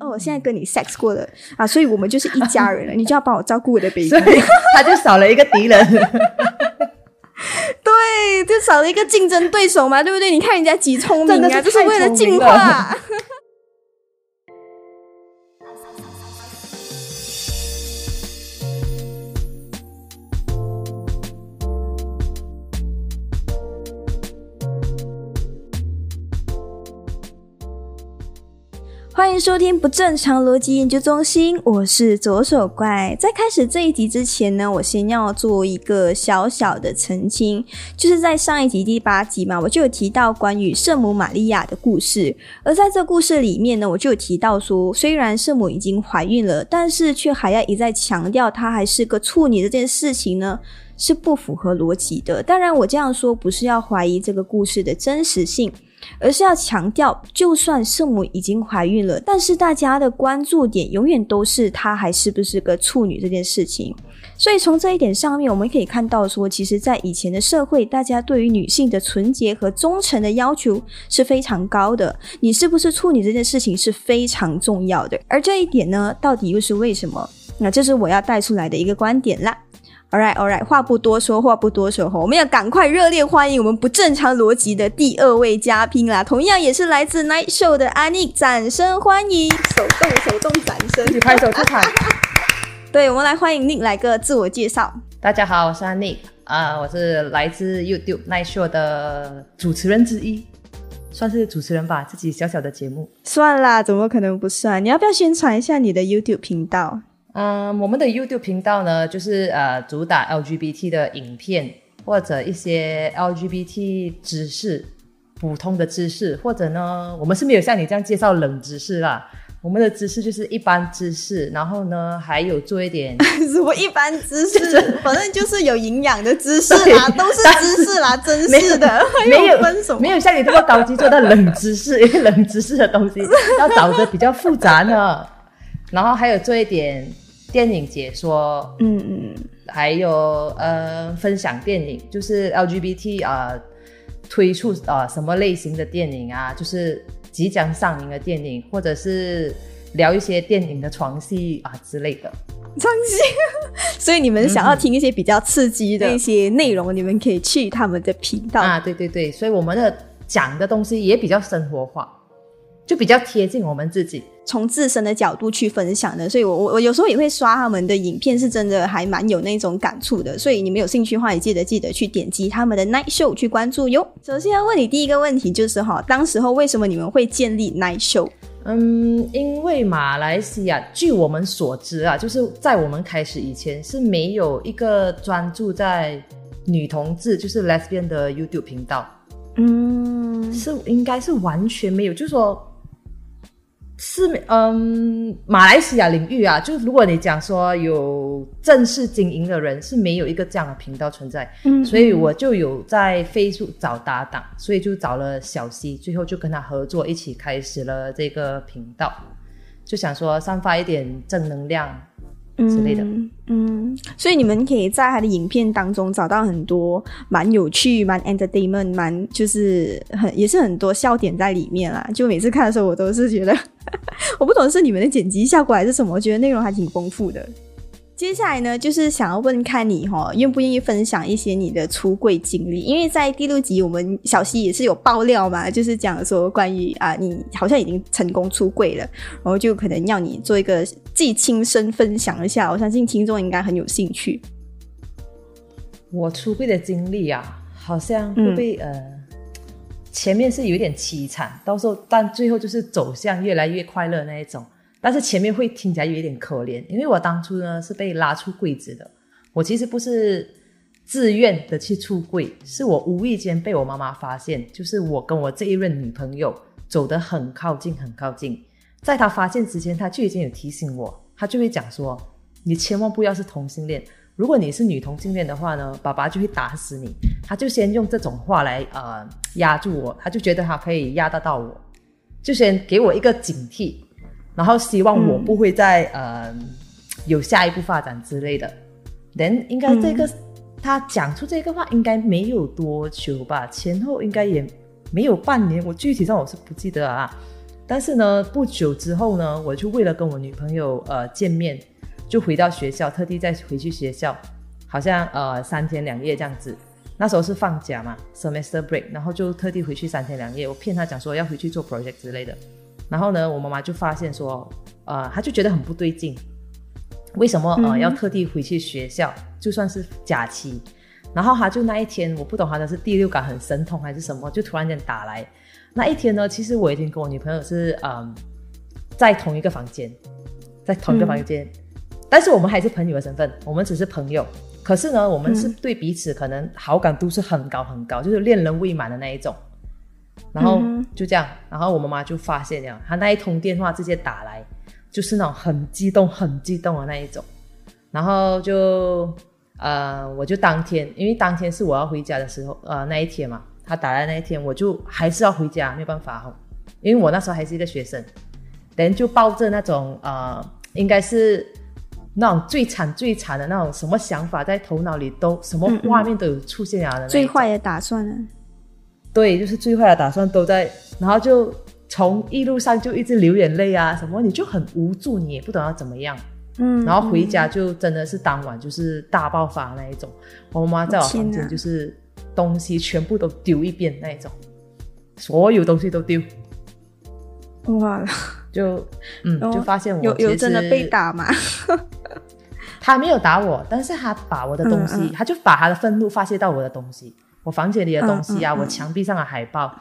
哦，我现在跟你 sex 过了啊，所以我们就是一家人了，你就要帮我照顾我的 baby。所以他就少了一个敌人。对，就少了一个竞争对手嘛，对不对？你看人家几聪明啊，就是为了进化。迎收听不正常逻辑研究中心，我是左手怪。在开始这一集之前呢，我先要做一个小小的澄清，就是在上一集第八集嘛，我就有提到关于圣母玛利亚的故事，而在这故事里面呢，我就有提到说，虽然圣母已经怀孕了，但是却还要一再强调她还是个处女这件事情呢。是不符合逻辑的。当然，我这样说不是要怀疑这个故事的真实性，而是要强调，就算圣母已经怀孕了，但是大家的关注点永远都是她还是不是个处女这件事情。所以从这一点上面，我们可以看到说，其实，在以前的社会，大家对于女性的纯洁和忠诚的要求是非常高的。你是不是处女这件事情是非常重要的。而这一点呢，到底又是为什么？那这是我要带出来的一个观点啦。All right, all right，话不多说，话不多说，我们要赶快热烈欢迎我们不正常逻辑的第二位嘉宾啦！同样也是来自 Night Show 的安妮，掌声欢迎！手动手动掌声一，起拍手出场。对，我们来欢迎 Nick 来个自我介绍。大家好，我是安妮啊、我是来自 YouTube Night Show 的主持人之一，算是主持人吧，自己小小的节目。算啦，怎么可能不算？你要不要宣传一下你的 YouTube 频道？嗯，我们的 YouTube 频道呢，就是呃主打 LGBT 的影片或者一些 LGBT 知识、普通的知识，或者呢，我们是没有像你这样介绍冷知识啦。我们的知识就是一般知识，然后呢，还有做一点 什么一般知识，就是反正就是有营养的知识啦，都是知识啦，真是的，没有分什么？没有像你这么高级做到冷知识，因为冷知识的东西要找的比较复杂呢。然后还有做一点电影解说，嗯嗯，还有呃分享电影，就是 LGBT 啊、呃、推出啊、呃、什么类型的电影啊，就是即将上映的电影，或者是聊一些电影的床戏啊之类的。床戏。所以你们想要听一些比较刺激的一些内容，你们可以去他们的频道。啊，对对对，所以我们的讲的东西也比较生活化，就比较贴近我们自己。从自身的角度去分享的，所以我我我有时候也会刷他们的影片，是真的还蛮有那种感触的。所以你们有兴趣的话，也记得记得去点击他们的 Night Show 去关注哟。首先要问你第一个问题就是哈，当时候为什么你们会建立 Night Show？嗯，因为马来西亚，据我们所知啊，就是在我们开始以前是没有一个专注在女同志，就是 lesbian 的 YouTube 频道，嗯，是应该是完全没有，就是说。是嗯，马来西亚领域啊，就如果你讲说有正式经营的人，是没有一个这样的频道存在，嗯所以我就有在 Facebook 找搭档，所以就找了小溪，最后就跟他合作，一起开始了这个频道，就想说散发一点正能量之类的。嗯嗯，所以你们可以在他的影片当中找到很多蛮有趣、蛮 entertainment、蛮就是很也是很多笑点在里面啦。就每次看的时候，我都是觉得，我不懂是你们的剪辑效果还是什么，我觉得内容还挺丰富的。接下来呢，就是想要问看你哈，愿不愿意分享一些你的出柜经历？因为在第六集我们小溪也是有爆料嘛，就是讲说关于啊，你好像已经成功出柜了，然后就可能要你做一个自己亲身分享一下，我相信听众应该很有兴趣。我出柜的经历啊，好像会不会、呃，前面是有点凄惨，到时候但最后就是走向越来越快乐那一种。但是前面会听起来有一点可怜，因为我当初呢是被拉出柜子的，我其实不是自愿的去出柜，是我无意间被我妈妈发现，就是我跟我这一任女朋友走得很靠近，很靠近。在她发现之前，她就已经有提醒我，她就会讲说：“你千万不要是同性恋，如果你是女同性恋的话呢，爸爸就会打死你。”她就先用这种话来呃压住我，她就觉得她可以压得到我，就先给我一个警惕。然后希望我不会再、呃有下一步发展之类的。人应该这个、他讲出这个话应该没有多久吧，前后应该也没有半年，我具体上我是不记得了啊。但是呢，不久之后呢，我就为了跟我女朋友呃见面，就回到学校，特地再回去学校，好像呃三天两夜这样子。那时候是放假嘛，semester break，然后就特地回去三天两夜。我骗他讲说要回去做 project 之类的。然后呢，我妈妈就发现说，呃，她就觉得很不对劲，为什么呃要特地回去学校？就算是假期，然后她就那一天，我不懂她的是第六感很神通还是什么，就突然间打来。那一天呢，其实我已经跟我女朋友是嗯在同一个房间，在同一个房间，但是我们还是朋友的身份，我们只是朋友。可是呢，我们是对彼此可能好感度是很高很高，就是恋人未满的那一种。然后就这样，然后我妈妈就发现了，她那一通电话直接打来，就是那种很激动、很激动的那一种。然后就呃，我就当天，因为当天是我要回家的时候，呃，那一天嘛，她打来那一天，我就还是要回家，没有办法哦，因为我那时候还是一个学生，等就抱着那种呃，应该是。那种最惨最惨的那种什么想法在头脑里都什么画面都有出现啊的最坏的打算呢？对，就是最坏的打算都在，然后就从一路上就一直流眼泪啊，什么你就很无助，你也不懂要怎么样。嗯，然后回家就真的是当晚就是大爆发那一种，我妈在我房间就是东西全部都丢一遍那一种，所有东西都丢。哇，就嗯，就发现我有有真的被打吗？他没有打我，但是他把我的东西，他就把他的愤怒发泄到我的东西，我房间里的东西啊，我墙壁上的海报，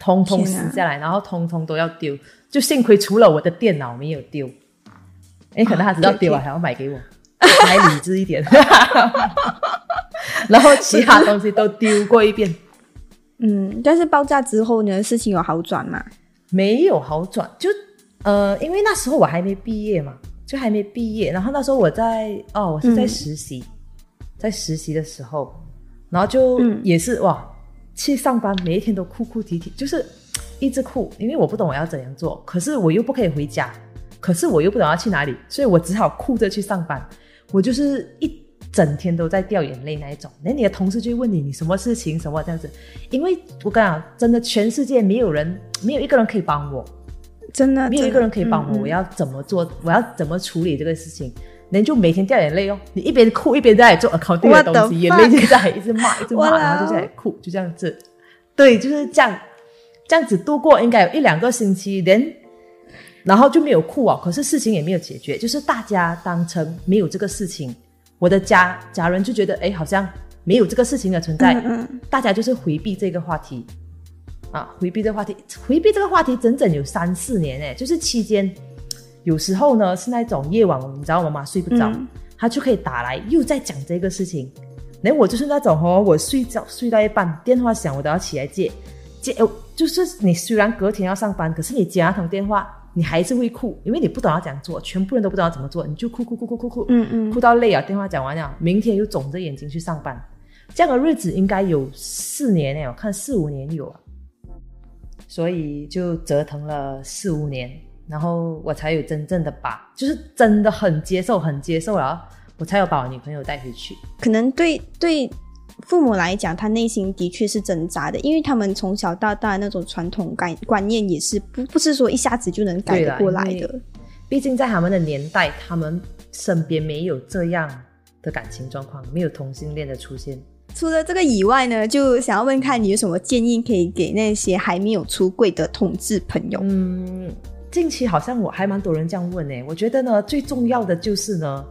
通通撕下来，然后通通都要丢。就幸亏除了我的电脑没有丢，哎，可能他知道丢了还要买给我，还理智一点。然后其他东西都丢过一遍。嗯，但是爆炸之后呢，事情有好转吗？没有好转，就呃，因为那时候我还没毕业嘛。就还没毕业，然后那时候我在哦，我是在实习，在实习的时候，然后就也是哇，去上班，每一天都哭哭啼啼，就是一直哭，因为我不懂我要怎样做，可是我又不可以回家，可是我又不懂要去哪里，所以我只好哭着去上班。我就是一整天都在掉眼泪那一种。那你的同事就会问你，你什么事情什么这样子？因为我跟你讲，真的全世界没有人，没有一个人可以帮我。真的没有一个人可以帮我，我要怎么做？我要怎么处理这个事情？人就每天掉眼泪哦，你一边哭一边在做 accounting 的东西，眼泪就在一直骂，一直骂，然后就在哭，就这样子。对，就是这样，这样子度过应该有一两个星期，连然后就没有哭啊。可是事情也没有解决，就是大家当成没有这个事情。我的家家人就觉得，哎，好像没有这个事情的存在，大家就是回避这个话题。啊，回避这个话题，回避这个话题整整有三四年哎，就是期间，有时候呢是那种夜晚，你知道妈妈睡不着，他就可以打来，又在讲这个事情。那我就是那种哦，我睡觉睡到一半，电话响，我都要起来接，接哦，就是你虽然隔天要上班，可是你接那通电话，你还是会哭，因为你不懂要怎样做，全部人都不知道怎么做，你就哭哭哭哭哭哭，嗯嗯，哭到累啊，电话讲完了，明天又肿着眼睛去上班，这样的日子应该有四年哎，我看四五年有啊。所以就折腾了四五年，然后我才有真正的把，就是真的很接受，很接受了，我才有把我女朋友带回去。可能对对父母来讲，他内心的确是挣扎的，因为他们从小到大那种传统概观念也是不不是说一下子就能改得过来的。毕竟在他们的年代，他们身边没有这样的感情状况，没有同性恋的出现。除了这个以外呢，就想要问看你有什么建议可以给那些还没有出柜的同志朋友？嗯，近期好像我还蛮多人这样问诶。我觉得呢，最重要的就是呢，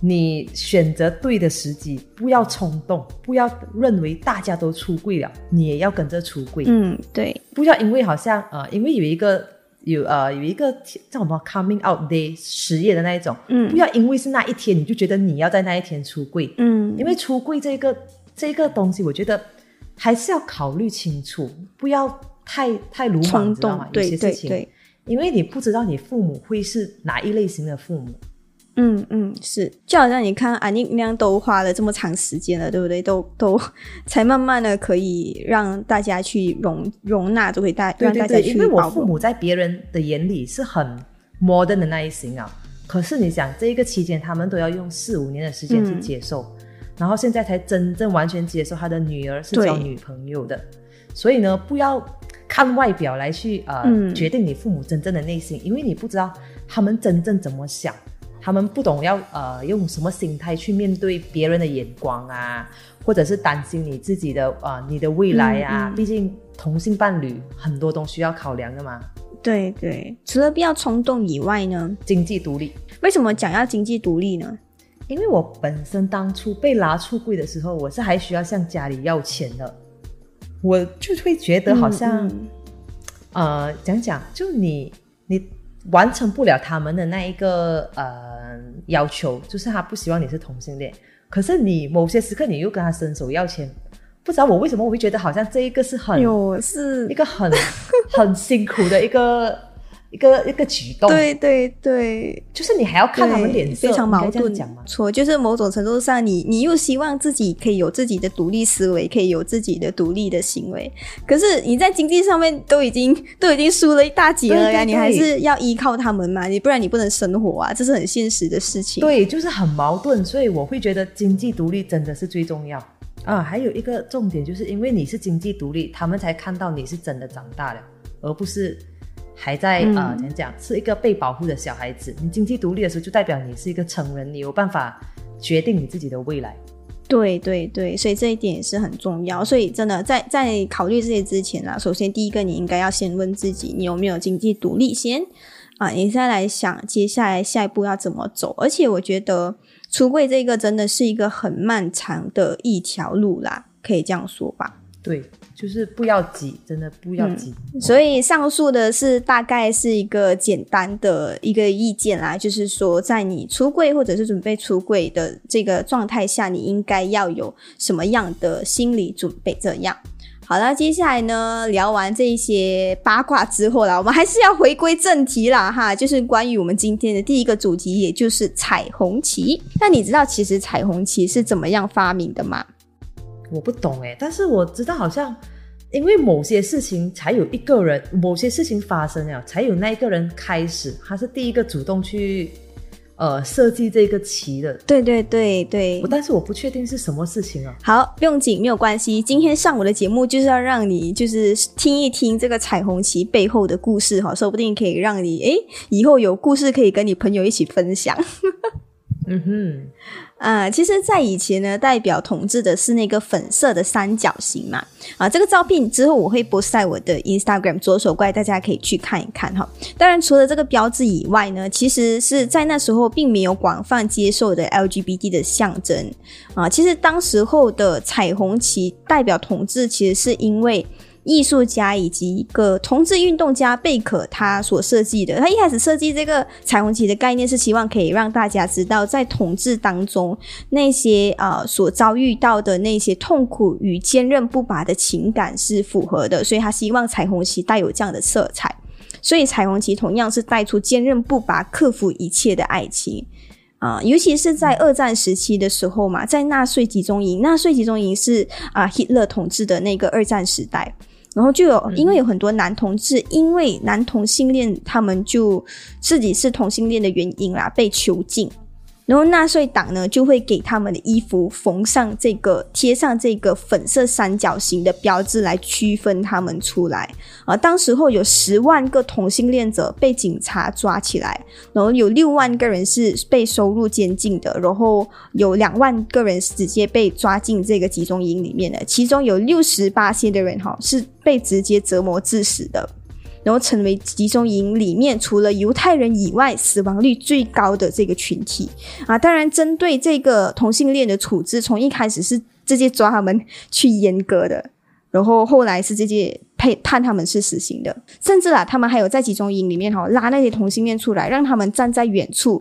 你选择对的时机，不要冲动，不要认为大家都出柜了，你也要跟着出柜。嗯，对，不要因为好像呃，因为有一个有呃有一个叫什么 coming out day 实业的那一种，嗯，不要因为是那一天你就觉得你要在那一天出柜，嗯，因为出柜这个。这个东西，我觉得还是要考虑清楚，不要太太鲁莽，知道吗？有些事情，因为你不知道你父母会是哪一类型的父母。嗯嗯，是，就好像你看安妮那样，都花了这么长时间了，对不对？都都 才慢慢的可以让大家去容容纳，就会大让大家去。因为我父母在别人的眼里是很 modern 的那一型啊，可是你想，这一个期间他们都要用四五年的时间去接受。然后现在才真正完全接受他的女儿是交女朋友的，所以呢，不要看外表来去呃、嗯。决定你父母真正的内心，因为你不知道他们真正怎么想，他们不懂要呃用什么心态去面对别人的眼光啊，或者是担心你自己的呃你的未来啊，嗯嗯。毕竟同性伴侣很多东西要考量的嘛，对对，除了不要冲动以外呢，经济独立。为什么讲要经济独立呢？因为我本身当初被拉出柜的时候，我是还需要向家里要钱的，我就会觉得好像、嗯呃，讲讲，就你你完成不了他们的那一个呃要求，就是他不希望你是同性恋，可是你某些时刻你又跟他伸手要钱，不知道我为什么我会觉得好像这一个是很有是。一个很很辛苦的一个一个一个举动，，对对对，就是你还要看他们脸色，非常矛盾。讲吗？错，就是某种程度上你，你又希望自己可以有自己的独立思维，可以有自己的独立的行为，可是你在经济上面都已经都已经输了一大截了呀，你还是要依靠他们嘛，你不然你不能生活啊，这是很现实的事情。对，就是很矛盾，所以我会觉得经济独立真的是最重要啊。还有一个重点，就是因为你是经济独立，他们才看到你是真的长大了，而不是还在、啊呃怎样讲，是一个被保护的小孩子。你经济独立的时候，就代表你是一个成人，你有办法决定你自己的未来。对对对，所以这一点也是很重要。所以真的在在考虑这些之前啊，首先第一个你应该要先问自己，你有没有经济独立先啊，你再来想接下来下一步要怎么走。而且我觉得出柜这个真的是一个很漫长的一条路啦，可以这样说吧。对，就是不要急，真的不要急。所以上述的是大概是一个简单的一个意见啦，就是说，在你出柜或者是准备出柜的这个状态下，你应该要有什么样的心理准备？这样。好了，接下来呢，聊完这一些八卦之后啦，我们还是要回归正题啦，哈，就是关于我们今天的第一个主题，也就是彩虹旗。那你知道其实彩虹旗是怎么样发明的吗？我不懂哎，但是我知道好像因为某些事情才有一个人，某些事情发生了，才有那一个人开始，他是第一个主动去呃设计这个棋的。对对对对，但是我不确定是什么事情啊。好，不用紧，没有关系。今天上午的节目就是要让你就是听一听这个彩虹旗背后的故事哈，说不定可以让你诶以后有故事可以跟你朋友一起分享。嗯哼，啊，其实，在以前呢，代表统治的是那个粉色的三角形嘛。啊，这个照片之后我会 post 在我的 Instagram 左手怪，大家可以去看一看哈。当然，除了这个标志以外呢，其实是在那时候并没有广泛接受的 LGBT 的象征啊。其实当时候的彩虹旗代表统治，其实是因为。艺术家以及一个同志运动家贝可他所设计的。他一开始设计这个彩虹旗的概念是希望可以让大家知道，在统治当中那些呃所遭遇到的那些痛苦与坚韧不拔的情感是符合的，所以他希望彩虹旗带有这样的色彩。所以彩虹旗同样是带出坚韧不拔、克服一切的爱情。啊、尤其是在二战时期的时候嘛，在纳粹集中营，纳粹集中营是啊、希勒统治的那个二战时代，然后就有因为有很多男同志，因为男同性恋他们就自己是同性恋的原因啦，被囚禁。然后纳粹党呢就会给他们的衣服缝上这个贴上这个粉色三角形的标志来区分他们出来啊。当时候有十万个同性恋者被警察抓起来，然后有六万个人是被收入监禁的，然后有两万个人是直接被抓进这个集中营里面的，其中有六十八些的人哈是被直接折磨致死的。然后成为集中营里面除了犹太人以外死亡率最高的这个群体啊！当然，针对这个同性恋的处置，从一开始是直接抓他们去阉割的，然后后来是直接配判他们是死刑的，甚至啊，他们还有在集中营里面哈、拉那些同性恋出来，让他们站在远处。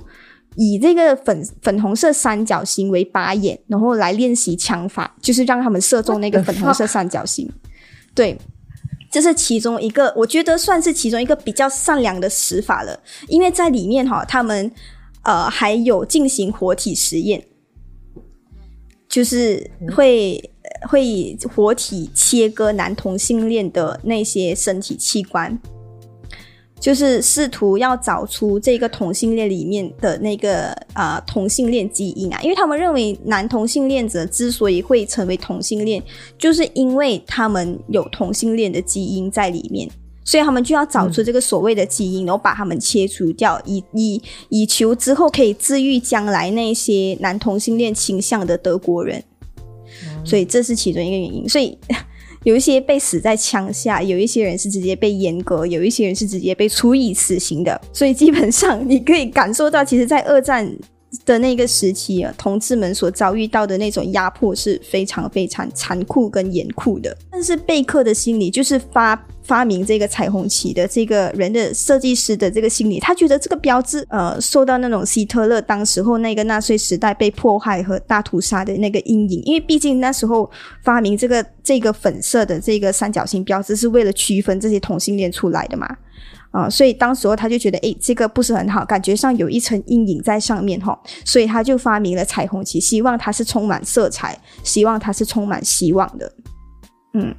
以这个粉粉红色三角形为靶眼，然后来练习枪法，就是让他们射中那个粉红色三角形。对，这是其中一个，我觉得算是其中一个比较善良的死法了，因为在里面哈，他们呃还有进行活体实验，就是会会活体切割男同性恋的那些身体器官。就是试图要找出这个同性恋里面的那个啊同性恋基因啊，因为他们认为男同性恋者之所以会成为同性恋，就是因为他们有同性恋的基因在里面。所以他们就要找出这个所谓的基因，然后把他们切除掉，以以以求之后可以治愈将来那些男同性恋倾向的德国人。所以这是其中一个原因。所以有一些被死在枪下，有一些人是直接被阉割，有一些人是直接被处以死刑的。所以基本上你可以感受到，其实，在二战的那个时期啊，同志们所遭遇到的那种压迫是非常非常残酷跟严酷的。但是贝克的心理就是发。发明这个彩虹旗的这个人的设计师的这个心理，他觉得这个标志呃受到那种希特勒当时候那个纳粹时代被迫害和大屠杀的那个阴影，因为毕竟那时候发明这个这个粉色的这个三角形标志是为了区分这些同性恋出来的嘛啊，所以当时候他就觉得诶，这个不是很好，感觉上有一层阴影在上面哈，所以他就发明了彩虹旗，希望它是充满色彩，希望它是充满希望的，嗯。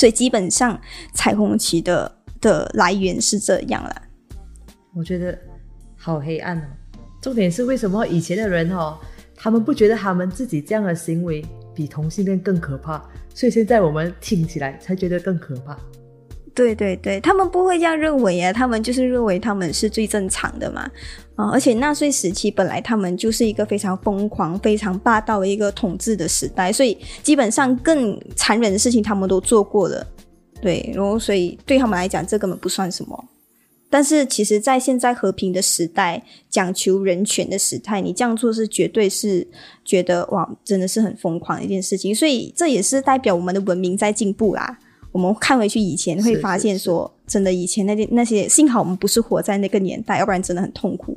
所以基本上彩虹旗的的来源是这样了。我觉得好黑暗哦。重点是为什么以前的人哦，他们不觉得他们自己这样的行为比同性恋更可怕，所以现在我们听起来才觉得更可怕。对对对，他们不会这样认为啊，他们就是认为他们是最正常的嘛。啊，而且纳粹时期本来他们就是一个非常疯狂、非常霸道的一个统治的时代，所以基本上更残忍的事情他们都做过了。对，然后所以对他们来讲，这根本不算什么。但是其实，在现在和平的时代、讲求人权的时代，你这样做是绝对是觉得哇，真的是很疯狂的一件事情。所以这也是代表我们的文明在进步啦。我们看回去以前，会发现说，真的以前那些那些，幸好我们不是活在那个年代，要不然真的很痛苦。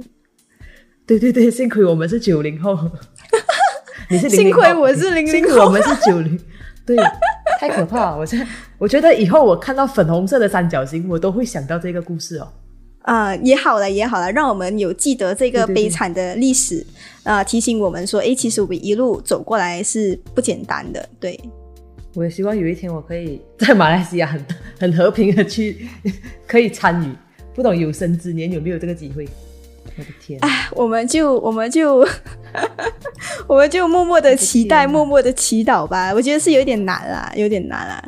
对对对，幸亏我们是九零后，你是幸亏我是零零后，我们是九零，对，太可怕了！我在我觉得以后我看到粉红色的三角形，我都会想到这个故事哦。啊，也好了也好了，让我们有记得这个悲惨的历史啊，提醒我们说，哎，其实我们一路走过来是不简单的，对。我也希望有一天我可以 在马来西亚很很和平的去可以参与，不懂有生之年有没有这个机会？我的天！哎，我们就我们就 我们就默默的期待，默默的祈祷吧。我觉得是有点难啦，有点难啦。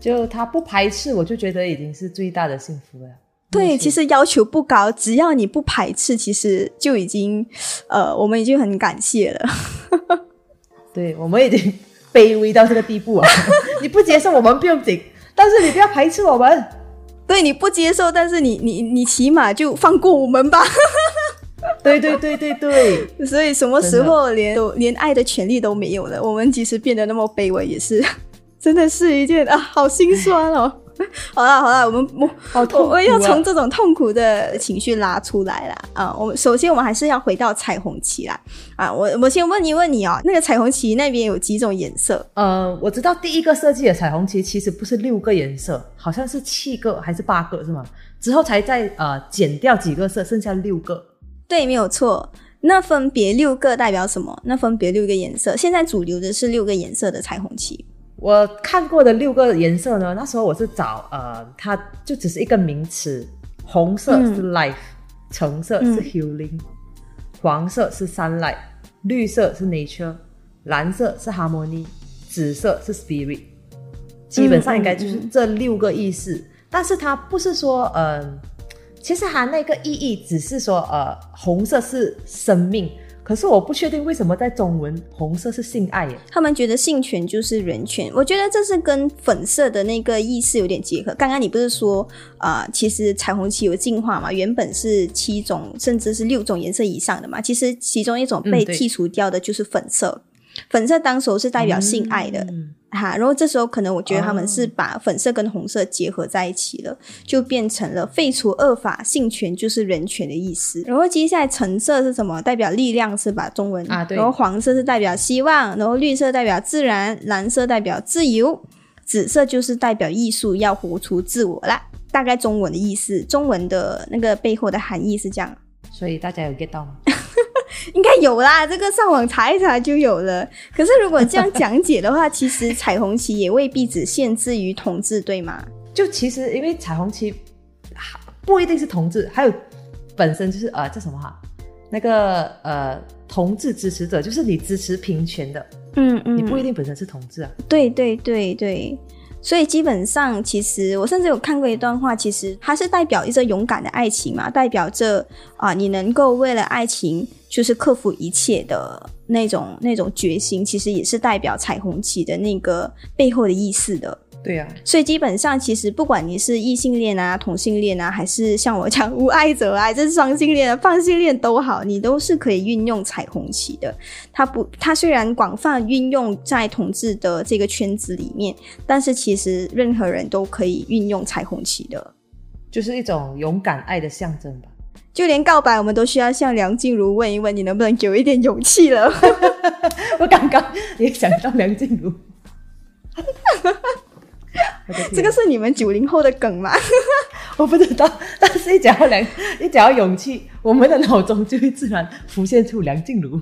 就他不排斥，我就觉得已经是最大的幸福了。对，其实要求不高，只要你不排斥，其实就已经呃，我们已经很感谢了。对，我们已经。卑微到这个地步啊！你不接受我们不用紧，但是你不要排斥我们。对，你不接受，但是你你你起码就放过我们吧。对对对对对。所以什么时候连连爱的权利都没有了？我们即使变得那么卑微，也是 真的是一件啊，好心酸哦。好了好了，我们我我要从这种痛苦的情绪拉出来啦啊！我们首先我们还是要回到彩虹旗啦啊！我我先问一问你哦，那个彩虹旗那边有几种颜色？呃，我知道第一个设计的彩虹旗其实不是六个颜色，好像是七个还是八个是吗？之后才再呃减掉几个色，剩下六个。对，没有错。那分别六个代表什么？那分别六个颜色。现在主流的是六个颜色的彩虹旗。我看过的六个颜色呢？那时候我是找呃，它就只是一个名词，红色是 life，橙色是 healing，黄色是 sunlight，绿色是 nature，蓝色是 harmony，紫色是 spirit，基本上应该就是这六个意思。但是它不是说呃，其实它那个意义只是说呃，红色是生命。可是我不确定为什么在中文红色是性爱耶？他们觉得性权就是人权，我觉得这是跟粉色的那个意思有点结合。刚刚你不是说啊，其实彩虹旗有进化嘛？原本是七种甚至是六种颜色以上的嘛？其实其中一种被剔除掉的就是粉色，粉色当时是代表性爱的。哈，然后这时候可能我觉得他们是把粉色跟红色结合在一起了，就变成了废除恶法，性权就是人权的意思。然后接下来橙色是什么？代表力量是吧？中文啊，对。然后黄色是代表希望，然后绿色代表自然，蓝色代表自由，紫色就是代表艺术，要活出自我啦。大概中文的意思，中文的那个背后的含义是这样。所以大家有 get 到吗？应该有啦，这个上网查一查就有了。可是如果这样讲解的话，其实彩虹旗也未必只限制于同志，对吗？就其实因为彩虹旗不一定是同志，还有本身就是呃叫什么哈，那个呃同志支持者，就是你支持平权的，嗯嗯，你不一定本身是同志啊。对对对对，所以基本上，其实我甚至有看过一段话，其实它是代表一个勇敢的爱情嘛，代表着啊，你能够为了爱情就是克服一切的那种那种决心，其实也是代表彩虹旗的那个背后的意思的。对呀、所以基本上，其实不管你是异性恋啊、同性恋啊，还是像我讲无爱者啊，这是双性恋啊、放性恋都好，你都是可以运用彩虹旗的。它不，它虽然广泛运用在同志的这个圈子里面，但是其实任何人都可以运用彩虹旗的。就是一种勇敢爱的象征吧。就连告白，我们都需要向梁静茹问一问，你能不能给我一点勇气了？我刚刚也想到梁静茹，这个是你们九零后的梗吗？我不知道，但是一讲到梁，一讲到勇气，我们的脑中就会自然浮现出梁静茹。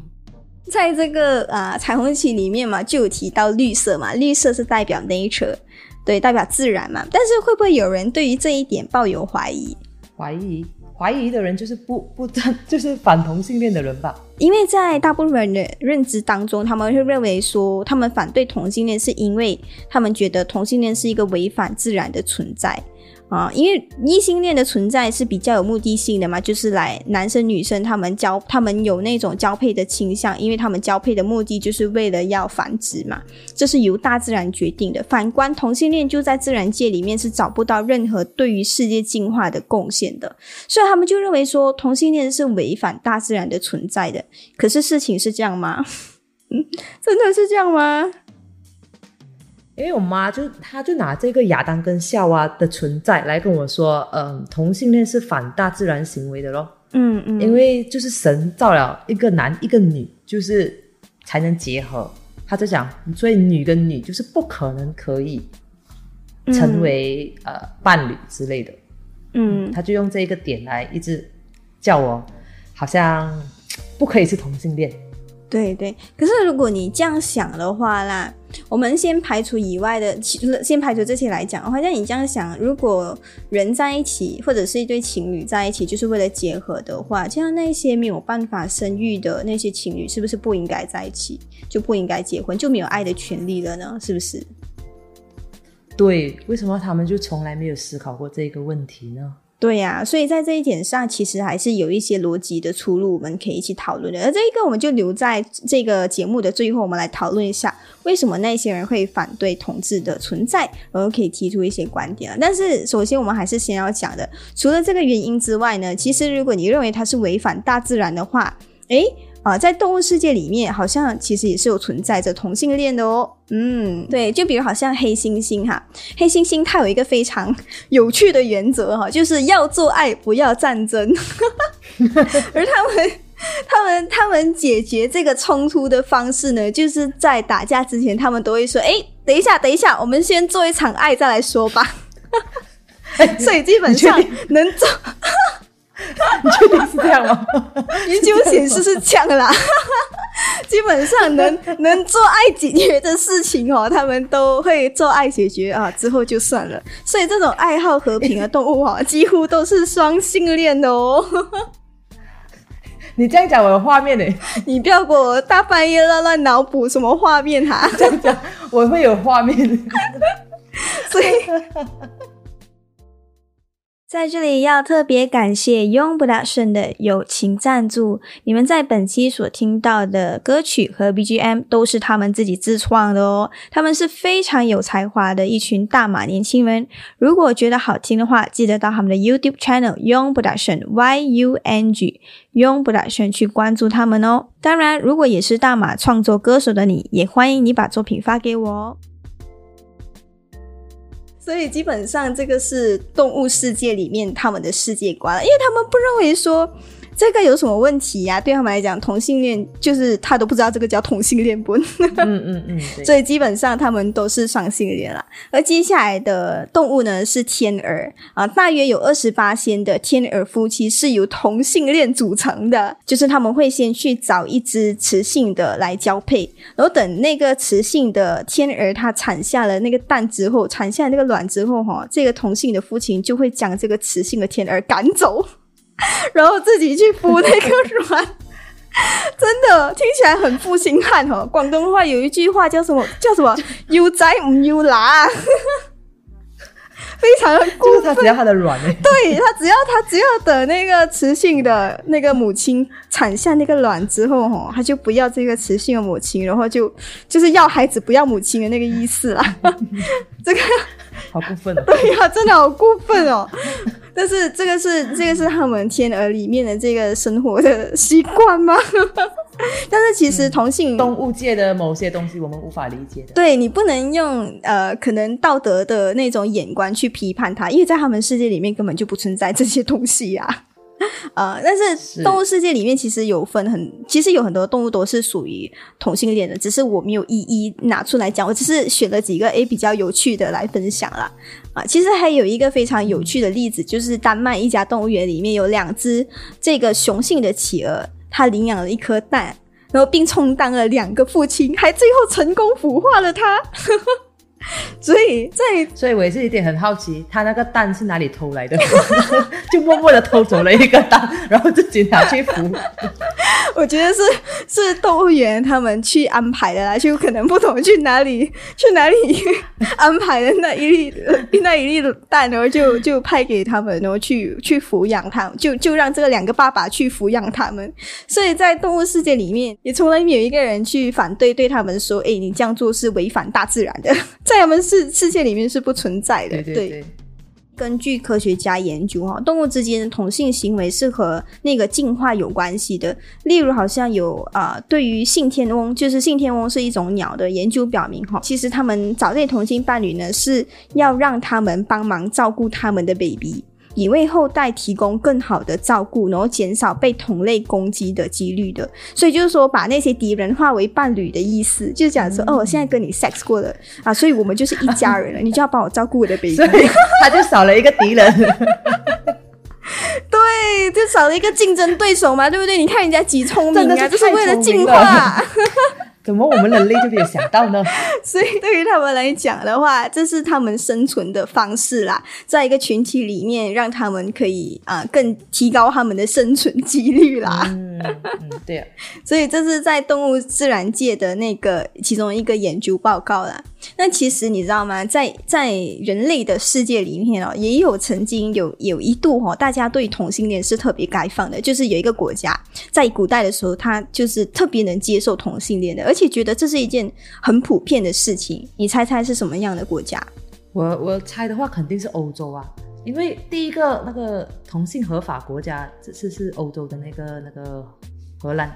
在这个啊、彩虹旗里面嘛，就有提到绿色嘛，绿色是代表 nature，对，代表自然嘛。但是会不会有人对于这一点抱有怀疑？怀疑怀疑的人就是不不正，就是反同性恋的人吧？因为在大部分人的认知当中，他们会认为说，他们反对同性恋是因为他们觉得同性恋是一个违反自然的存在啊。因为异性恋的存在是比较有目的性的嘛，就是来男生女生他们交，他们有那种交配的倾向，因为他们交配的目的就是为了要繁殖嘛，这是由大自然决定的。反观同性恋，就在自然界里面是找不到任何对于世界进化的贡献的。所以他们就认为说同性恋是违反大自然的存在的。可是事情是这样吗？嗯，真的是这样吗？因为我妈就她就拿这个亚当跟夏娃的存在来跟我说，嗯，同性恋是反大自然行为的咯。嗯嗯，因为就是神造了一个男一个女，就是才能结合。他就讲，所以女跟女就是不可能可以成为、呃伴侣之类的。嗯他就用这个点来一直叫我，好像不可以是同性恋。对对。可是如果你这样想的话啦，我们先排除以外的，其先排除这些来讲的话，像你这样想，如果人在一起，或者是一对情侣在一起，就是为了结合的话，像那些没有办法生育的那些情侣，是不是不应该在一起，就不应该结婚，就没有爱的权利了呢？是不是？对，为什么他们就从来没有思考过这个问题呢？对呀、所以在这一点上，其实还是有一些逻辑的出入，我们可以一起讨论的。而这一个，我们就留在这个节目的最后，我们来讨论一下，为什么那些人会反对同志的存在，我们可以提出一些观点。但是，首先我们还是先要讲的，除了这个原因之外呢，其实如果你认为它是违反大自然的话，诶。啊，在动物世界里面，好像其实也是有存在着同性恋的哦。嗯，对，就比如好像黑猩猩哈，黑猩猩它有一个非常 有趣的原则哈，就是要做爱，不要战争。而他们、他们、他们解决这个冲突的方式呢，就是在打架之前，他们都会说：“哎，等一下，等一下，我们先做一场爱再来说吧。”所以基本上能做 你确定是这样吗？研究显示是这样啦。基本上能能做爱解决的事情哦，他们都会做爱解决啊，之后就算了。所以这种爱好和平的动物啊，几乎都是双性恋的哦。你这样讲，我有画面呢。你不要给我大半夜乱乱脑补什么画面哈、这样讲，我会有画面。所以。在这里要特别感谢 Young Production 的友情赞助，你们在本期所听到的歌曲和 BGM 都是他们自己自创的哦。他们是非常有才华的一群大马年轻人，如果觉得好听的话，记得到他们的 YouTube channel Young Production Y U N G Young Production 去关注他们哦。当然，如果也是大马创作歌手的你，也欢迎你把作品发给我哦。所以基本上这个是动物世界里面他们的世界观，因为他们不认为说这个有什么问题呀？对他们来讲，同性恋就是他都不知道这个叫同性恋不？嗯嗯嗯，所以基本上他们都是双性恋了。而接下来的动物呢是天鹅啊，大约有二十八仙的天鹅夫妻是由同性恋组成的，就是他们会先去找一只雌性的来交配，然后等那个雌性的天鹅它产下了那个蛋之后，产下那个卵之后，哈，这个同性的父亲就会将这个雌性的天鹅赶走。然后自己去孵那个卵，真的听起来很负心汉哦。广东话有一句话叫什么？叫什么？有仔唔有乸，非常的就是他只要他的卵对他只要他只要等那个雌性的那个母亲产下那个卵之后，哈，他就不要这个雌性的母亲，然后就就是要孩子不要母亲的那个意思啦。这个好过分哦！对呀，真的好过分哦。但是这个是这个是他们天鹅里面的这个生活的习惯吗？但是其实同性动物界的某些东西我们无法理解的。对你不能用呃可能道德的那种眼光去批判它，因为在他们世界里面根本就不存在这些东西呀。呃，但是动物世界里面其实有分很，其实有很多动物都是属于同性恋的，只是我没有一一拿出来讲，我只是选了几个诶比较有趣的来分享啦。啊，其实还有一个非常有趣的例子，就是丹麦一家动物园里面有两只这个雄性的企鹅，它领养了一颗蛋，然后并充当了两个父亲，还最后成功孵化了它。所以，在所以我也是有点很好奇，他那个蛋是哪里偷来的？就默默的偷走了一个蛋，然后自己拿去孵。我觉得是是动物园他们去安排的啦，就可能不懂去哪里去哪里安排的那一粒那一粒蛋，然后就就派给他们，然后去去抚养他们，就就让这个两个爸爸去抚养他们。所以在动物世界里面，也从来没有一个人去反对，对他们说：“哎，你这样做是违反大自然的。”在他们世世界里面是不存在的。对对对。根据科学家研究，哈，动物之间的同性行为是和那个进化有关系的。例如，好像有啊，对于信天翁，就是信天翁是一种鸟的研究表明，哈，其实他们找这同性伴侣呢，是要让他们帮忙照顾他们的 baby。以为后代提供更好的照顾，然后减少被同类攻击的几率的，所以就是说把那些敌人化为伴侣的意思，就是讲说哦，我现在跟你 sex 过了啊，所以我们就是一家人了，你就要 帮我照顾我的 baby，所以他就少了一个敌人，对，就少了一个竞争对手嘛，对不对？你看人家几聪明啊，就是为了。进化。怎么我们人类就没有想到呢？所以对于他们来讲的话，这是他们生存的方式啦，在一个群体里面，让他们可以啊更提高他们的生存几率啦。嗯，对。啊所以这是在动物自然界的那个其中一个研究报告啦。那其实你知道吗？在在人类的世界里面哦，也有曾经有有一度哈，大家对同性恋是特别开放的。就是有一个国家在古代的时候，他就是特别能接受同性恋的，而且觉得这是一件很普遍的事情。你猜猜是什么样的国家？我我猜的话，肯定是欧洲啊，因为第一个那个同性合法国家，这次是欧洲的那个那个荷兰。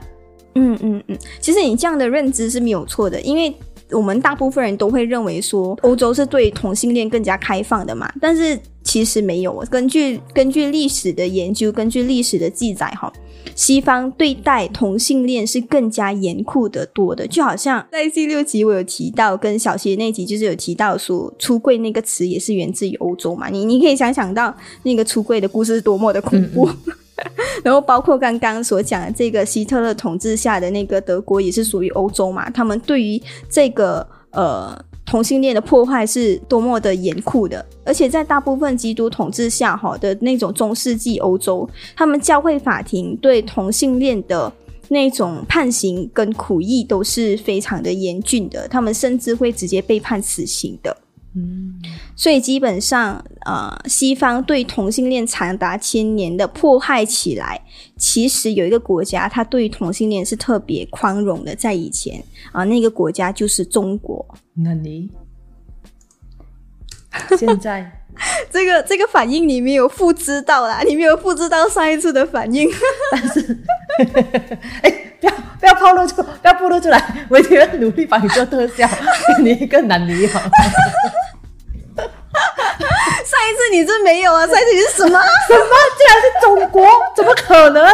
嗯嗯嗯，其实你这样的认知是没有错的，因为。我们大部分人都会认为说，欧洲是对同性恋更加开放的嘛，但是其实没有。根据根据历史的研究，根据历史的记载，哈，西方对待同性恋是更加严酷的多的。就好像在第六集我有提到，跟小谢那集就是有提到说，出柜那个词也是源自于欧洲嘛。你你可以想想到那个出柜的故事是多么的恐怖。然后包括刚刚所讲的这个希特勒统治下的那个德国，也是属于欧洲嘛？他们对于这个呃同性恋的破坏是多么的严酷的，而且在大部分基督统治下哈的那种中世纪欧洲，他们教会法庭对同性恋的那种判刑跟苦役都是非常的严峻的，他们甚至会直接被判死刑的。嗯，所以基本上，呃，西方对同性恋长达千年的迫害起来，其实有一个国家，它对同性恋是特别宽容的，在以前啊，那个国家就是中国。那你？现在？这个这个反应你没有复制到啦，你没有复制到上一次的反应，但是，哎，不要不要暴露出，不要暴露出来，我一定要努力帮你做特效，给你一个男女友。上一次你是没有啊？上一次你是什么？什么？竟然是中国？怎么可能？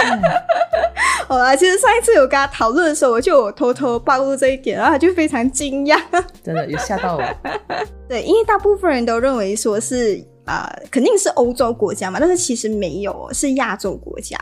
好啦，其实上一次有跟他讨论的时候，我就有偷偷暴露这一点，然后他就非常惊讶，真的有吓到我。对，因为大部分人都认为说是。啊，肯定是欧洲国家嘛，但是其实没有，是亚洲国家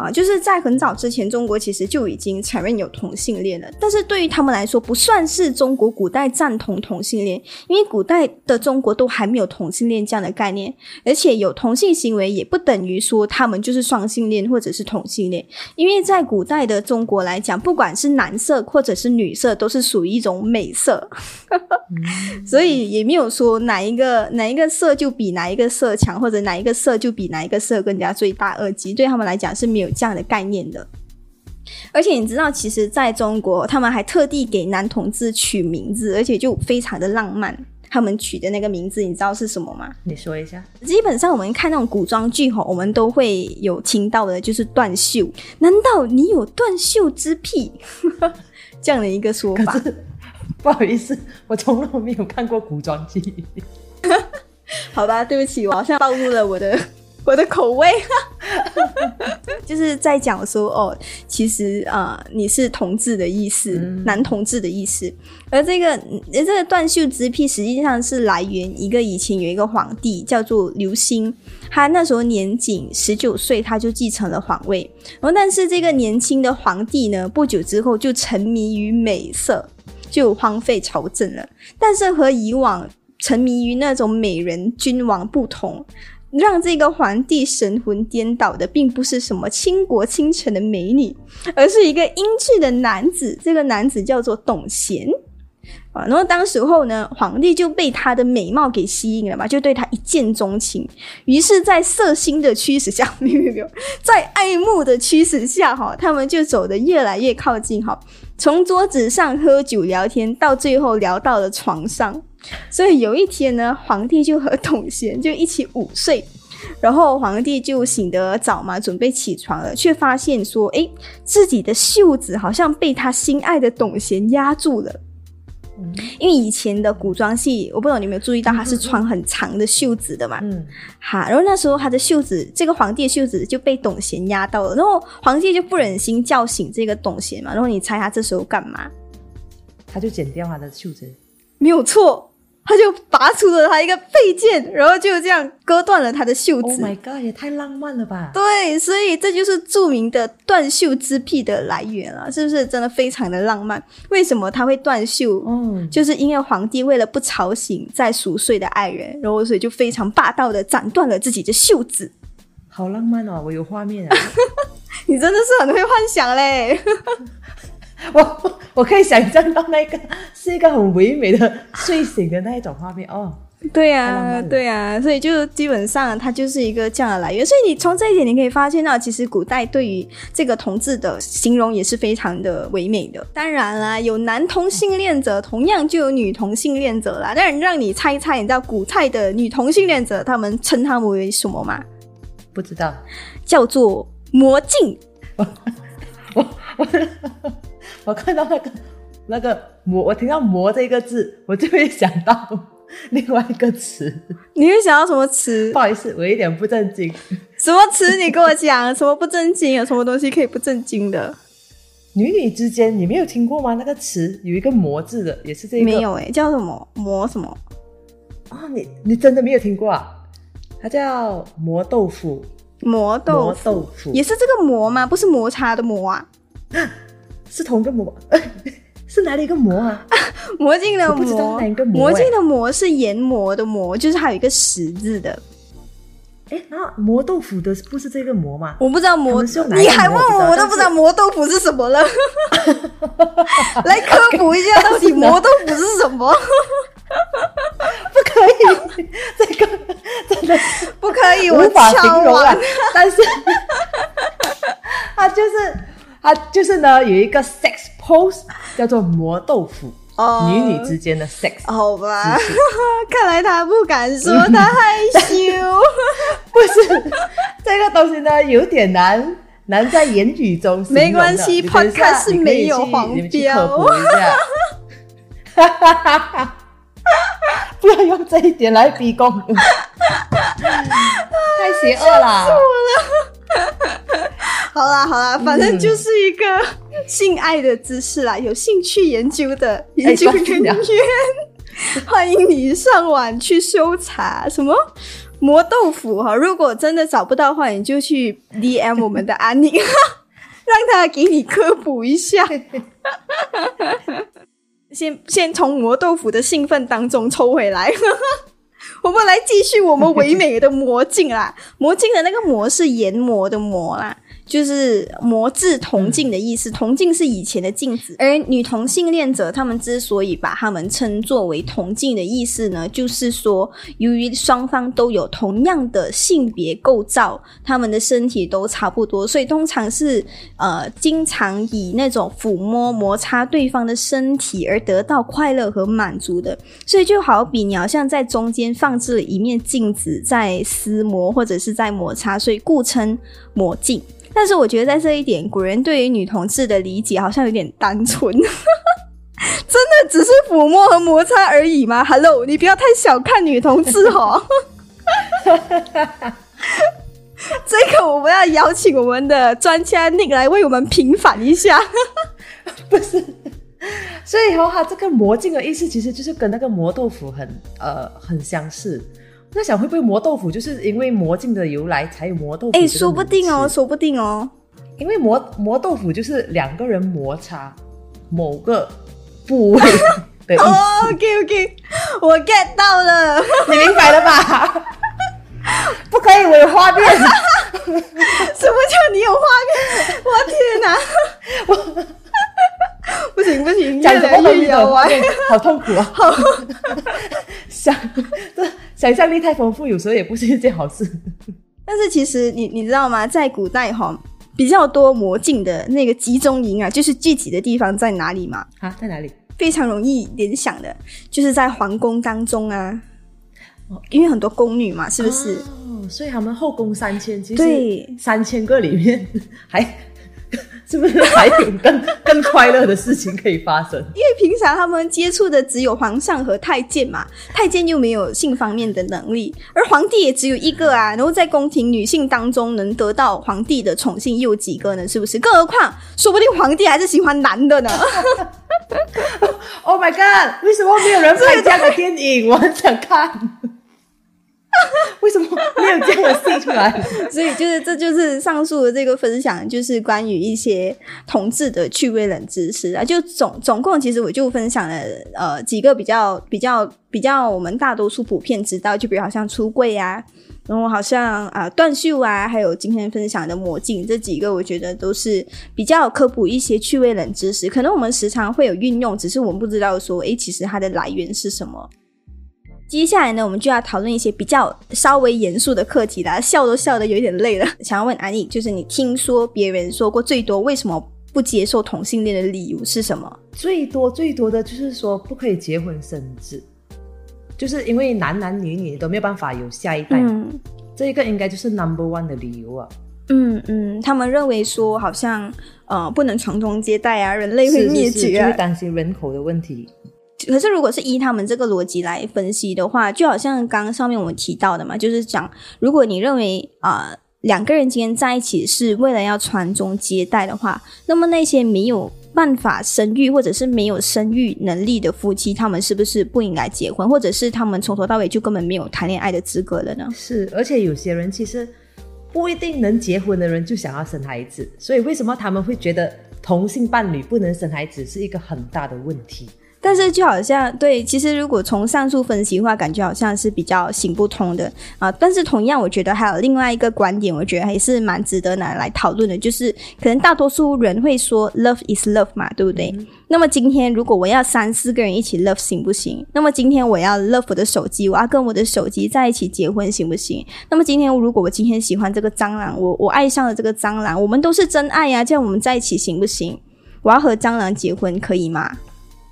啊。就是在很早之前，中国其实就已经承认有同性恋了，但是对于他们来说，不算是中国古代赞同同性恋，因为古代的中国都还没有同性恋这样的概念，而且有同性行为也不等于说他们就是双性恋或者是同性恋，因为在古代的中国来讲，不管是男色或者是女色，都是属于一种美色，所以也没有说哪一个哪一个色就比哪。哪一个色强，或者哪一个色就比哪一个色更加罪大恶极，对他们来讲是没有这样的概念的。而且你知道，其实在中国，他们还特地给男同志取名字，而且就非常的浪漫。他们取的那个名字，你知道是什么吗？你说一下。基本上我们看那种古装剧吼，我们都会有听到的，就是断袖。难道你有断袖之癖？这样的一个说法。不好意思，我从来没有看过古装剧。好吧，对不起，我好像暴露了我的我的口味，就是在讲说哦，其实啊，你是同志的意思，男同志的意思。而这个这个断袖之癖，实际上是来源一个以前有一个皇帝叫做刘歆，他那时候年仅十九岁，他就继承了皇位。然后，但是这个年轻的皇帝呢，不久之后就沉迷于美色，就荒废朝政了。但是和以往。沉迷于那种美人君王不同，让这个皇帝神魂颠倒的，并不是什么倾国倾城的美女，而是一个英俊的男子。这个男子叫做董贤啊。然后当时候呢，皇帝就被他的美貌给吸引了嘛，就对他一见钟情。于是，在色心的驱使下，没有没有，在爱慕的驱使下，哈，他们就走得越来越靠近，哈，从桌子上喝酒聊天，到最后聊到了床上。所以有一天呢，皇帝就和董贤就一起午睡，然后皇帝就醒得早嘛，准备起床了，却发现说，哎，自己的袖子好像被他心爱的董贤压住了。因为以前的古装戏，我不知道你有没有注意到，他是穿很长的袖子的嘛。嗯，好，然后那时候他的袖子，这个皇帝的袖子就被董贤压到了，然后皇帝就不忍心叫醒这个董贤嘛，然后你猜他这时候干嘛？他就剪掉他的袖子，没有错。他就拔出了他一个佩剑，然后就这样割断了他的袖子。Oh my god，也太浪漫了吧！对，所以这就是著名的断袖之癖的来源了，是不是真的非常的浪漫？为什么他会断袖？嗯，就是因为皇帝为了不吵醒在熟睡的爱人，然后所以就非常霸道的斩断了自己的袖子。好浪漫哦，我有画面啊！你真的是很会幻想嘞。我 我可以想象到那个 是一个很唯美的睡醒的那一种画面哦。对呀，对呀，所以就基本上它就是一个这样的来源。所以你从这一点你可以发现到，其实古代对于这个同志的形容也是非常的唯美的。当然啦，有男同性恋者，同样就有女同性恋者啦。但让你猜一猜，你知道古代的女同性恋者他们称他们为什么吗？不知道，叫做魔镜。我我。我看到那个那个磨，我听到“磨”这个字，我就会想到 另外一个词。你会想到什么词？不好意思，我一点不正经。什么词？你跟我讲，什么不正经？有什么东西可以不正经的？女女之间，你没有听过吗？那个词有一个“磨”字的，也是这个。没有哎，叫什么“磨”什么？啊，你你真的没有听过啊？它叫“磨豆腐”。磨豆腐也是这个“磨”吗？不是摩擦的“磨”啊？是同个魔，是哪里一个魔啊？魔镜的魔，魔镜的魔是研磨的磨，就是还有一个十字的。哎，那磨豆腐的不是这个磨吗？我不知道磨，你还问我，我都不知道磨豆腐是什么了。来科普一下，到底磨豆腐是什么？不可以，这个真的不可以，无法形容啊。但是，它就是。它就是呢，有一个 sex pose 叫做磨豆腐，女女之间的 sex。好吧，看来他不敢说，他害羞。不是这个东西呢，有点难难在言语中没关系，podcast 是没有黄标。不要用这一点来逼供，太邪恶了。好啦好啦，反正就是一个性爱的姿势啦，有兴趣研究的研究人员，欢迎你上网去搜查什么磨豆腐哈。如果真的找不到的话，你就去 DM 我们的安妮，让他给你科普一下。先先从磨豆腐的兴奋当中抽回来。我们来继续我们唯美的魔镜啦，魔镜的那个魔是研磨的磨啦。就是魔制铜镜的意思，铜镜是以前的镜子，而女同性恋者他们之所以把他们称作为铜镜的意思呢，就是说由于双方都有同样的性别构造，他们的身体都差不多，所以通常是呃经常以那种抚摸摩擦对方的身体而得到快乐和满足的，所以就好比你好像在中间放置了一面镜子在撕磨或者是在摩擦，所以故称魔镜。但是我觉得在这一点，古人对于女同志的理解好像有点单纯，真的只是抚摸和摩擦而已吗？Hello，你不要太小看女同志哦。这个我们要邀请我们的专家 Nick 来为我们平反一下。不是，所以哈，它这个魔镜的意思其实就是跟那个磨豆腐很呃很相似。在想会不会磨豆腐，就是因为魔镜的由来才有磨豆腐？哎，说不定哦，说不定哦。因为磨磨豆腐就是两个人摩擦某个部位 的意思。OK OK，我 get 到了，你明白了吧？不可以，我有画面。什么叫你有画面？我天哪！我不 行不行，讲什么越玩好痛苦啊！想这。想象力太丰富，有时候也不是一件好事。但是其实你你知道吗？在古代哈，比较多魔镜的那个集中营啊，就是具体的地方在哪里嘛？啊，在哪里？非常容易联想的，就是在皇宫当中啊。因为很多宫女嘛，是不是？哦，所以他们后宫三千，其实三千个里面 还。是不是还有更 更快乐的事情可以发生？因为平常他们接触的只有皇上和太监嘛，太监又没有性方面的能力，而皇帝也只有一个啊。然后在宫廷女性当中能得到皇帝的宠幸又有几个呢？是不是？更何况，说不定皇帝还是喜欢男的呢。Oh my god！为什么没有人拍这样的电影？我很想看。为什么没有这样的戏出来？所以就是这就是上述的这个分享，就是关于一些同志的趣味冷知识啊。就总总共其实我就分享了呃几个比较比较比较我们大多数普遍知道，就比如好像出柜啊，然后好像啊断袖啊，还有今天分享的魔镜这几个，我觉得都是比较科普一些趣味冷知识。可能我们时常会有运用，只是我们不知道说，诶，其实它的来源是什么。接下来呢，我们就要讨论一些比较稍微严肃的课题啦，笑都笑得有点累了。想要问安妮，就是你听说别人说过最多为什么不接受同性恋的理由是什么？最多最多的就是说不可以结婚生子，就是因为男男女女都没有办法有下一代，这一个应该就是 number one 的理由啊。嗯嗯，他们认为说好像呃不能传宗接代啊，人类会灭绝啊，就是担心人口的问题。可是，如果是依他们这个逻辑来分析的话，就好像刚刚上面我们提到的嘛，就是讲，如果你认为啊两个人今天在一起是为了要传宗接代的话，那么那些没有办法生育或者是没有生育能力的夫妻，他们是不是不应该结婚，或者是他们从头到尾就根本没有谈恋爱的资格了呢？是，而且有些人其实不一定能结婚的人就想要生孩子，所以为什么他们会觉得同性伴侣不能生孩子是一个很大的问题？但是就好像对，其实如果从上述分析的话，感觉好像是比较行不通的啊。但是同样，我觉得还有另外一个观点，我觉得还是蛮值得拿来讨论的，就是可能大多数人会说 “love is love” 嘛，对不对？那么今天如果我要三四个人一起 love 行不行？那么今天我要 love 我的手机，我要跟我的手机在一起结婚行不行？那么今天如果我今天喜欢这个蟑螂，我我爱上了这个蟑螂，我们都是真爱呀，这样我们在一起行不行？我要和蟑螂结婚可以吗？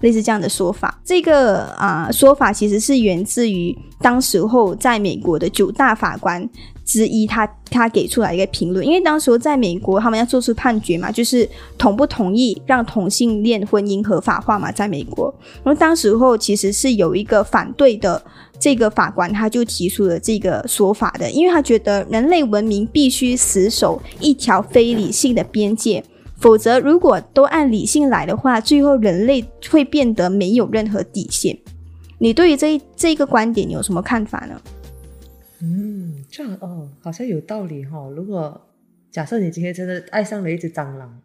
类似这样的说法，这个啊说法其实是源自于当时候在美国的九大法官之一，他他给出来一个评论。因为当时候在美国，他们要做出判决嘛，就是同不同意让同性恋婚姻合法化嘛，在美国。然后当时候其实是有一个反对的这个法官他就提出了这个说法的，因为他觉得人类文明必须死守一条非理性的边界，否则如果都按理性来的话，最后人类会变得没有任何底线。你对于这这个观点有什么看法呢？嗯，这样哦，好像有道理哈。如果假设你今天真的爱上了一只蟑螂，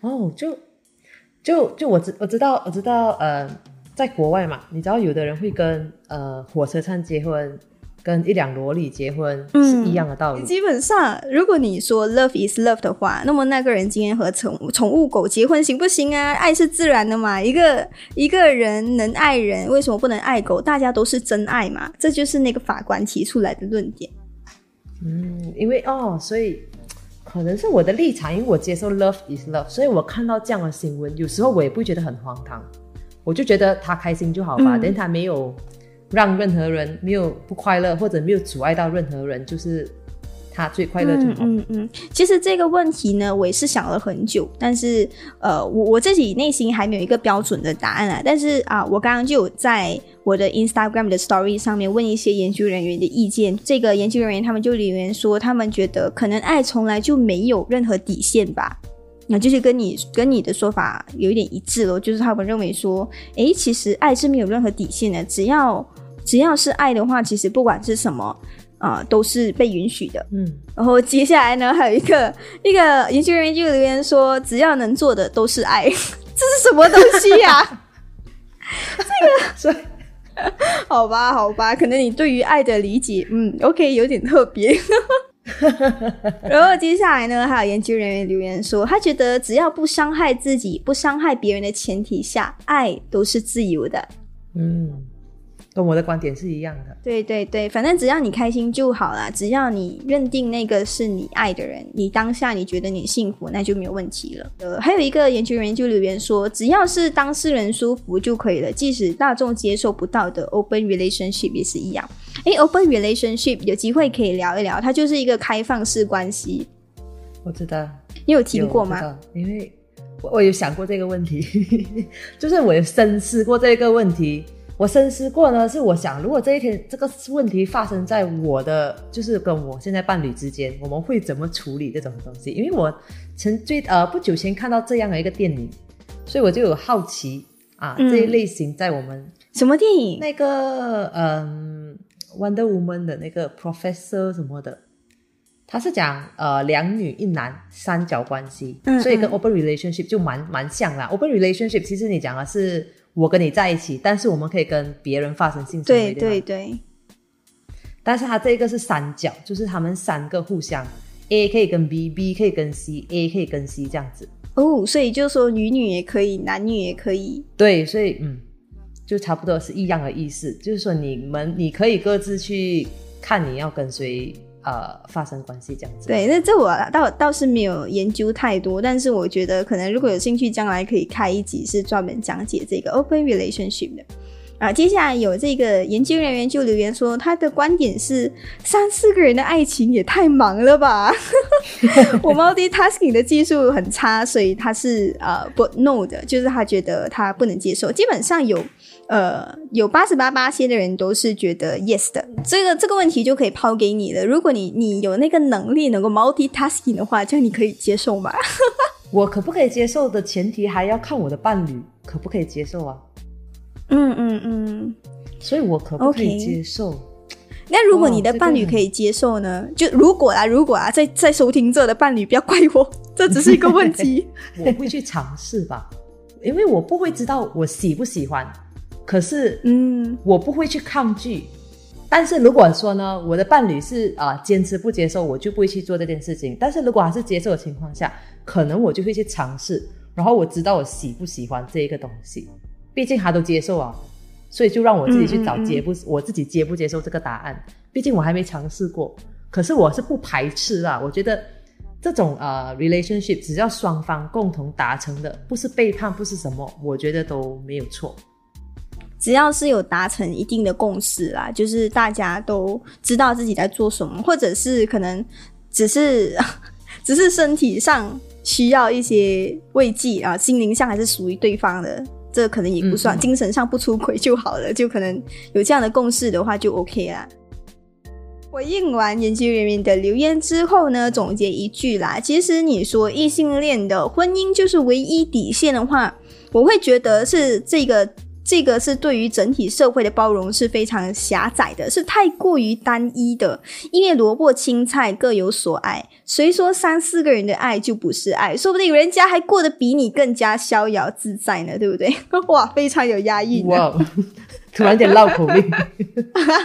哦，就就就我知我知道我知道呃。在国外嘛，你知道有的人会跟呃火车站结婚，跟一辆萝莉结婚是一样的道理。基本上，如果你说 love is love 的话，那么那个人今天和宠宠物狗结婚行不行啊？爱是自然的嘛，一个一个人能爱人，为什么不能爱狗？大家都是真爱嘛，这就是那个法官提出来的论点。嗯，因为哦，所以可能是我的立场，因为我接受 love is love，所以我看到这样的新闻，有时候我也不会觉得很荒唐。我就觉得他开心就好吧，但他没有让任何人没有不快乐，或者没有阻碍到任何人，就是他最快乐就好。嗯嗯，其实这个问题呢，我也是想了很久，但是呃，我我自己内心还没有一个标准的答案啊。但是啊，我刚刚就有在我的 Instagram 的 Story 上面问一些研究人员的意见，这个研究人员他们就留言说，他们觉得可能爱从来就没有任何底线吧。那就是跟你跟你的说法有一点一致咯，就是他们认为说，哎，其实爱是没有任何底线的，只要只要是爱的话，其实不管是什么啊，都是被允许的。嗯，然后接下来呢，还有一个 一个研究人员就留言说，只要能做的都是爱，这是什么东西呀？这个，好吧，好吧，可能你对于爱的理解，嗯，OK，有点特别。然后接下来呢，还有研究人员留言说，他觉得只要不伤害自己、不伤害别人的前提下，爱都是自由的。嗯。跟我的观点是一样的。对对对，反正只要你开心就好啦，只要你认定那个是你爱的人，你当下你觉得你幸福，那就没有问题了。呃，还有一个研究人员就留言说，只要是当事人舒服就可以了，即使大众接受不到的 open relationship 也是一样。哎，open relationship 有机会可以聊一聊，它就是一个开放式关系。我知道，你有听过吗？因为我有想过这个问题，就是我有深思过这个问题。我深思过呢，是我想，如果这一天这个问题发生在我的，就是跟我现在伴侣之间，我们会怎么处理这种东西？因为我曾最呃不久前看到这样的一个电影，所以我就有好奇啊，这一类型在我们什么电影？那个嗯，Wonder Woman 的那个 Professor 什么的，他是讲呃两女一男三角关系，所以跟 Open Relationship 就蛮蛮像啦。Open Relationship 其实你讲的是。我跟你在一起，但是我们可以跟别人发生性行为，对对对。但是他这个是三角，就是他们三个互相，A 可以跟 B，B 可以跟 C，A 可以跟 C 这样子。哦，所以就是说女女也可以，男女也可以。对，所以嗯，就差不多是一样的意思，就是说你们你可以各自去看你要跟谁。呃，发生关系这样子。对，那这我倒倒是没有研究太多，但是我觉得可能如果有兴趣，将来可以开一集是专门讲解这个 open relationship 的。啊，接下来有这个研究人员就留言说，他的观点是三四个人的爱情也太忙了吧？我 multitasking 的技术很差，所以他是呃不 no 的，就是他觉得他不能接受。基本上有。呃，有八十八八些的人都是觉得 yes 的，这个这个问题就可以抛给你了。如果你你有那个能力能够 multitasking 的话，这样你可以接受吗？我可不可以接受的前提还要看我的伴侣可不可以接受啊？嗯嗯嗯，所以我可不可以接受？那如果你的伴侣可以接受呢？就如果啊，如果啊，在在收听这的伴侣不要怪我，这只是一个问题。我会去尝试吧，因为我不会知道我喜不喜欢。可是，嗯，我不会去抗拒。但是如果说呢，我的伴侣是啊坚持不接受，我就不会去做这件事情。但是如果还是接受的情况下，可能我就会去尝试。然后我知道我喜不喜欢这一个东西，毕竟他都接受啊，所以就让我自己去找接不，我自己接不接受这个答案。毕竟我还没尝试过。可是我是不排斥啊，我觉得这种呃 relationship 只要双方共同达成的，不是背叛，不是什么，我觉得都没有错。只要是有达成一定的共识啦，就是大家都知道自己在做什么，或者是可能只是 只是身体上需要一些慰藉啊，心灵上还是属于对方的，这可能也不算，精神上不出轨就好了，就可能有这样的共识的话就 OK 啦。回应完研究人员的留言之后呢，总结一句啦，其实你说异性恋的婚姻就是唯一底线的话，我会觉得是这个。这个是对于整体社会的包容是非常狭窄的，是太过于单一的。因为萝卜青菜各有所爱，谁说三四个人的爱就不是爱？说不定人家还过得比你更加逍遥自在呢，对不对？哇，非常有压抑。哇，突然间绕口令。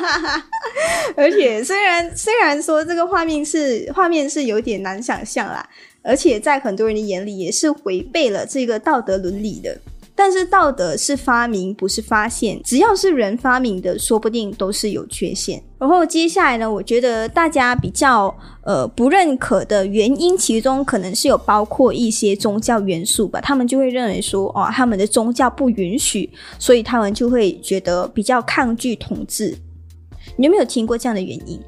而且虽然虽然说这个画面是画面是有点难想象啦，而且在很多人的眼里也是违背了这个道德伦理的。但是道德是发明，不是发现。只要是人发明的，说不定都是有缺陷。然后接下来呢，我觉得大家比较呃不认可的原因，其中可能是有包括一些宗教元素吧。他们就会认为说，哦，他们的宗教不允许，所以他们就会觉得比较抗拒统治。你有没有听过这样的原因？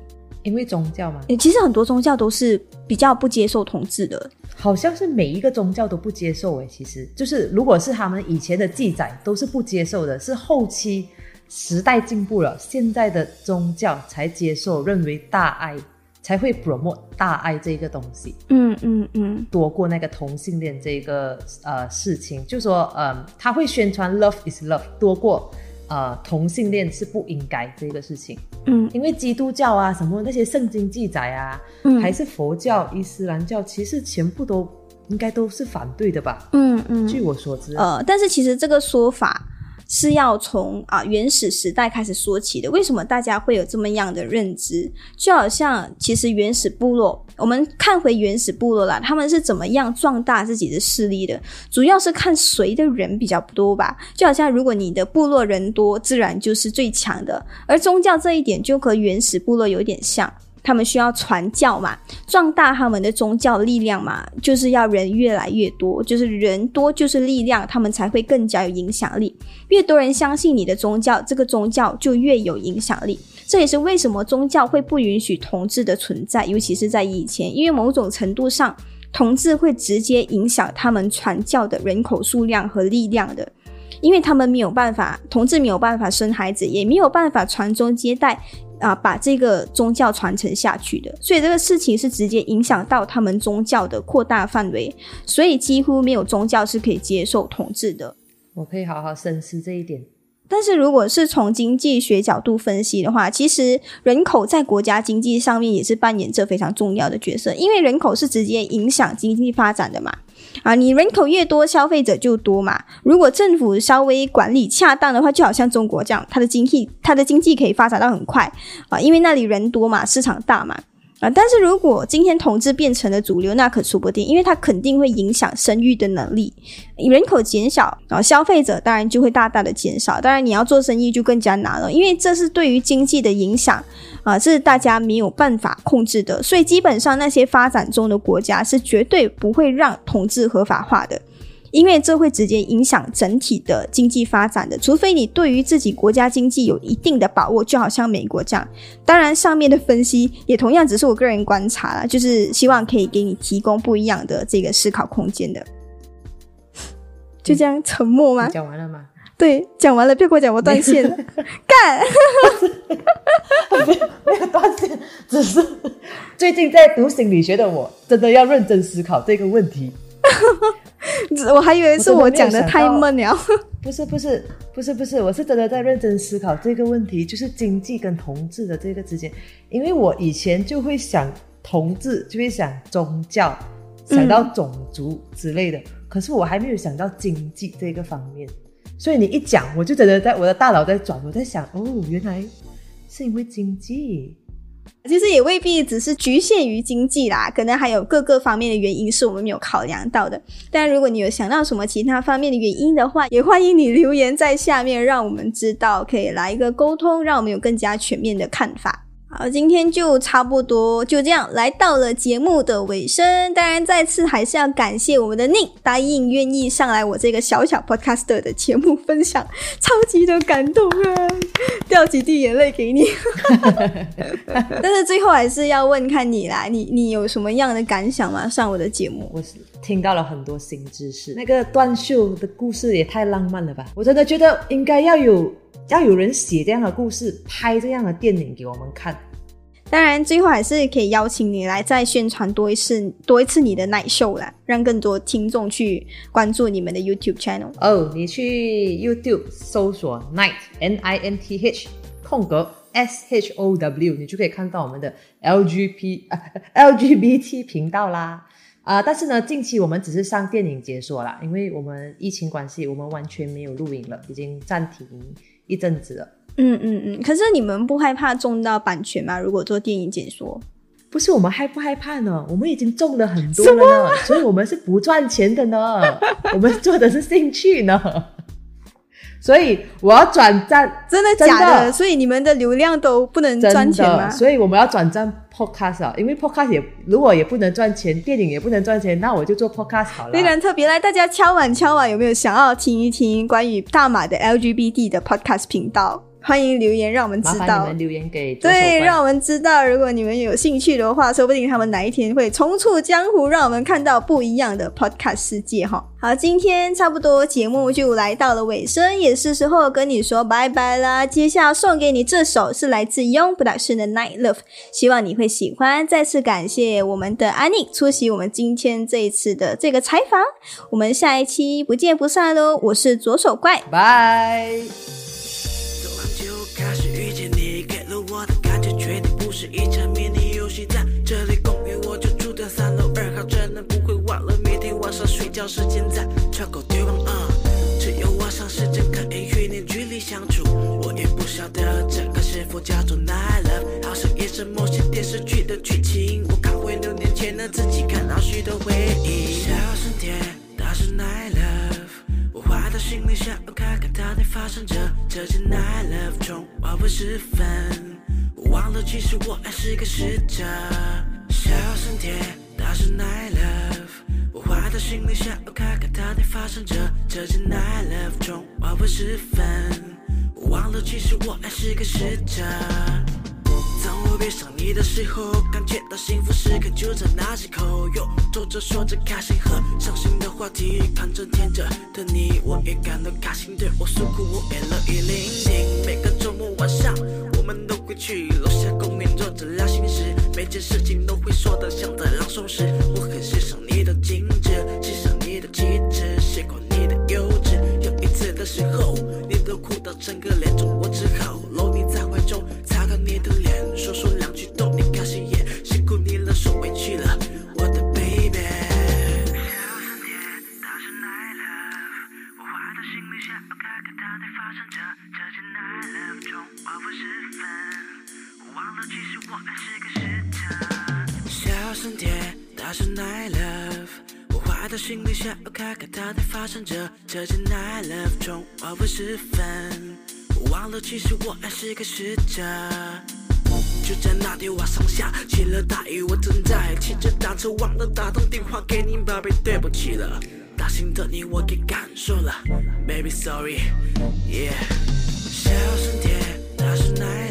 因为宗教吗？其实很多宗教都是比较不接受统治的。好像是每一个宗教都不接受诶，其实就是如果是他们以前的记载都是不接受的，是后期时代进步了，现在的宗教才接受，认为大爱才会 promote 大爱这个东西。嗯嗯嗯，多过那个同性恋这个呃事情，就说呃他会宣传 love is love 多过。呃，同性恋是不应该这个事情，嗯，因为基督教啊，什么那些圣经记载啊，嗯，还是佛教、伊斯兰教，其实全部都应该都是反对的吧？嗯嗯，据我所知，呃，但是其实这个说法。是要从啊原始时代开始说起的。为什么大家会有这么样的认知？就好像其实原始部落，我们看回原始部落啦，他们是怎么样壮大自己的势力的？主要是看谁的人比较多吧。就好像如果你的部落人多，自然就是最强的。而宗教这一点就和原始部落有点像。他们需要传教嘛，壮大他们的宗教力量嘛，就是要人越来越多，就是人多就是力量，他们才会更加有影响力。越多人相信你的宗教，这个宗教就越有影响力。这也是为什么宗教会不允许同志的存在，尤其是在以前，因为某种程度上，同志会直接影响他们传教的人口数量和力量的，因为他们没有办法，同志没有办法生孩子，也没有办法传宗接代。啊，把这个宗教传承下去的，所以这个事情是直接影响到他们宗教的扩大范围，所以几乎没有宗教是可以接受同治的。我可以好好深思这一点。但是如果是从经济学角度分析的话，其实人口在国家经济上面也是扮演着非常重要的角色，因为人口是直接影响经济发展的嘛。啊，你人口越多，消费者就多嘛。如果政府稍微管理恰当的话，就好像中国这样，它的经济它的经济可以发展到很快啊，因为那里人多嘛，市场大嘛。啊，但是如果今天同志变成了主流，那可说不定，因为它肯定会影响生育的能力。人口减少，然后消费者当然就会大大的减少，当然你要做生意就更加难了，因为这是对于经济的影响啊，这是大家没有办法控制的。所以基本上那些发展中的国家是绝对不会让同志合法化的。因为这会直接影响整体的经济发展的，除非你对于自己国家经济有一定的把握，就好像美国这样。当然，上面的分析也同样只是我个人观察了，就是希望可以给你提供不一样的这个思考空间的。就这样沉默吗？讲完了吗？对，讲完了，别给我讲我断线，干，没有断线，只是最近在读心理学的我，真的要认真思考这个问题。我还以为是我讲的太闷了。不是不是不是不是，我是真的在认真思考这个问题，就是经济跟同志的这个之间。因为我以前就会想同志，就会想宗教，想到种族之类的，可是我还没有想到经济这个方面。所以你一讲，我就真的在我的大脑在转，我在想，哦，原来是因为经济。其实也未必只是局限于经济啦，可能还有各个方面的原因是我们没有考量到的。但如果你有想到什么其他方面的原因的话，也欢迎你留言在下面，让我们知道，可以来一个沟通，让我们有更加全面的看法。好，今天就差不多就这样来到了节目的尾声。当然，再次还是要感谢我们的 Nick 答应愿意上来我这个小小 Podcaster 的节目分享，超级的感动啊，掉几滴眼泪给你。但是最后还是要问看你啦，你你有什么样的感想吗？上我的节目，我是听到了很多新知识。那个断袖的故事也太浪漫了吧！我真的觉得应该要有。要有人写这样的故事，拍这样的电影给我们看。当然，最后还是可以邀请你来再宣传多一次，多一次你的 night show 啦，让更多听众去关注你们的 YouTube channel。哦，你去 YouTube 搜索 night n i n t h 空格 s h o w，你就可以看到我们的 L G P 啊 L G B T 频道啦。啊，但是呢，近期我们只是上电影解说啦，因为我们疫情关系，我们完全没有录影了，已经暂停。一阵子了，嗯嗯嗯，可是你们不害怕中到版权吗？如果做电影解说，不是我们害不害怕呢？我们已经中了很多了呢，所以我们是不赚钱的呢，我们做的是兴趣呢。所以我要转战，真的假的？所以你们的流量都不能赚钱吗？所以我们要转战 podcast 啊，因为 podcast 也如果也不能赚钱，电影也不能赚钱，那我就做 podcast 好了。非常特别，来大家敲碗敲碗，有没有想要听一听关于大马的 LGBT 的 podcast 频道？欢迎留言，让我们知道。你们留言给对，让我们知道。如果你们有兴趣的话，说不定他们哪一天会重出江湖，让我们看到不一样的 Podcast 世界哈。好，今天差不多节目就来到了尾声，也是时候跟你说拜拜啦。接下来送给你这首是来自 Young Production 的 Night Love，希望你会喜欢。再次感谢我们的安妮出席我们今天这一次的这个采访，我们下一期不见不散喽。我是左手怪，拜。找时间在窗口对望，只有我想试着可以与你距离相处。我也不晓得这个是否叫做 night love，好像也是某些电视剧的剧情。我看回六年前的自己，看到许多回忆。小声点，它是 night love。我坏的心里想要看看到底发生着。这件 night love 中，我不时分，我忘了其实我还是个使者。小声点，它是 night love。我坏的心里想要看看到底发生着。这件 night love 中，我不时分，我忘了其实我还是个使者。当我闭上你的时候，感觉到幸福时刻就在那时候。哟，走着说着开心和伤心的话题，看着天着的你，我也感到开心。对我诉苦，我也乐意聆听。每个周末晚上，我们都归去楼下公园坐着聊心事，每件事情都会说的像在朗诵时。我很欣赏你的精致，欣赏你的气质，习惯你的幼稚。有一次的时候，你都哭到整个脸肿，我只好搂你在怀中，擦干你的脸，说说小声点。它是 night love，我坏的心里想要看看到底发生着。这件 night love 中，我不十分，我忘了其实我还是个使者。就在那天晚上下起了大雨，我正在骑着单车，忘了打通电话给你，宝贝，对不起了。大心的你我给感受了，baby sorry，yeah。小声点，大声爱。